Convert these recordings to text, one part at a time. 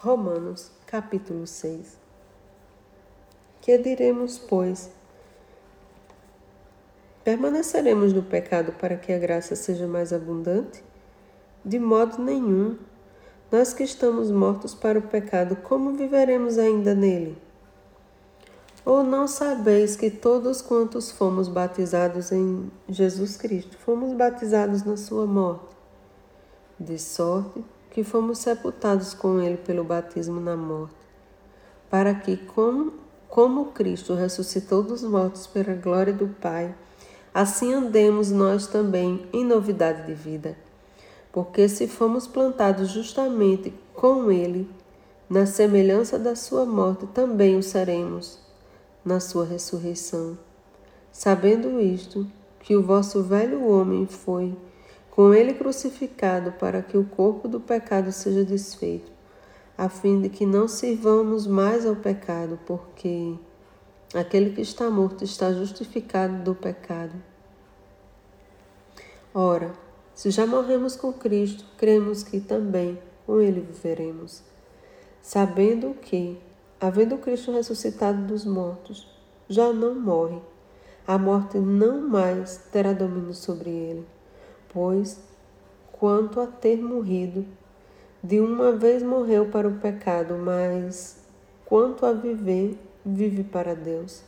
Romanos, capítulo 6. Que diremos, pois? Permaneceremos no pecado para que a graça seja mais abundante? De modo nenhum. Nós que estamos mortos para o pecado, como viveremos ainda nele? Ou não sabeis que todos quantos fomos batizados em Jesus Cristo, fomos batizados na sua morte? De sorte que fomos sepultados com ele pelo batismo na morte, para que, como, como Cristo ressuscitou dos mortos pela glória do Pai, assim andemos nós também em novidade de vida. Porque se fomos plantados justamente com ele, na semelhança da sua morte, também o seremos na sua ressurreição. Sabendo isto, que o vosso velho homem foi com ele crucificado, para que o corpo do pecado seja desfeito, a fim de que não sirvamos mais ao pecado, porque aquele que está morto está justificado do pecado. Ora, se já morremos com Cristo, cremos que também com ele viveremos, sabendo que, havendo Cristo ressuscitado dos mortos, já não morre, a morte não mais terá domínio sobre ele pois, quanto a ter morrido, de uma vez morreu para o pecado, mas quanto a viver, vive para Deus.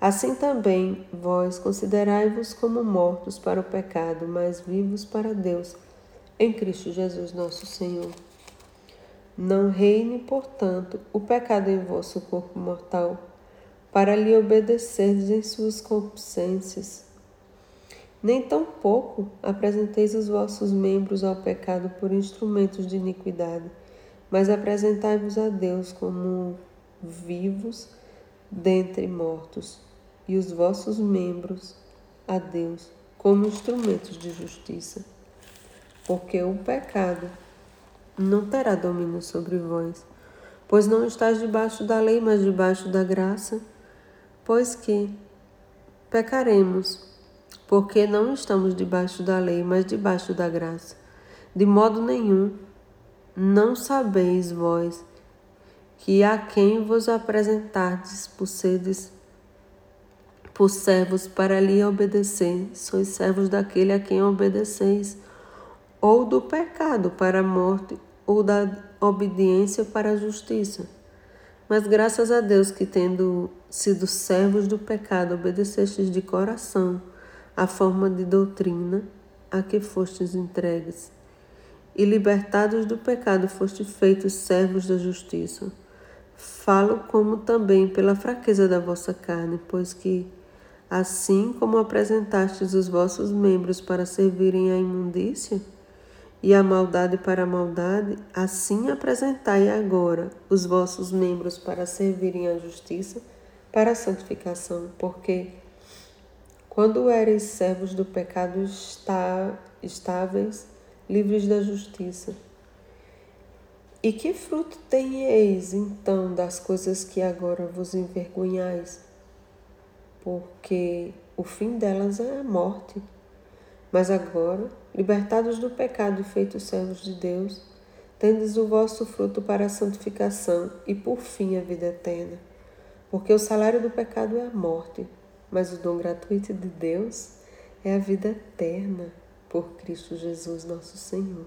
Assim também vós considerai-vos como mortos para o pecado, mas vivos para Deus, em Cristo Jesus nosso Senhor. Não reine, portanto, o pecado em vosso corpo mortal, para lhe obedecerdes em suas concupiscências nem tampouco apresenteis os vossos membros ao pecado por instrumentos de iniquidade, mas apresentai-vos a Deus como vivos dentre mortos, e os vossos membros a Deus como instrumentos de justiça. Porque o pecado não terá domínio sobre vós, pois não estás debaixo da lei, mas debaixo da graça, pois que pecaremos porque não estamos debaixo da lei, mas debaixo da graça. De modo nenhum, não sabeis vós que a quem vos apresentardes por seres por servos para lhe obedecer, sois servos daquele a quem obedeceis, ou do pecado para a morte, ou da obediência para a justiça. Mas graças a Deus que, tendo sido servos do pecado, obedecestes de coração a forma de doutrina a que fostes entregues, e libertados do pecado foste feitos servos da justiça. Falo como também pela fraqueza da vossa carne, pois que, assim como apresentastes os vossos membros para servirem à imundícia e à maldade para a maldade, assim apresentai agora os vossos membros para servirem à justiça, para a santificação, porque quando eres servos do pecado está, estáveis, livres da justiça. E que fruto tenheis então das coisas que agora vos envergonhais? Porque o fim delas é a morte. Mas agora, libertados do pecado e feitos servos de Deus, tendes o vosso fruto para a santificação e por fim a vida eterna. Porque o salário do pecado é a morte mas o dom gratuito de Deus é a vida eterna por Cristo Jesus, nosso Senhor.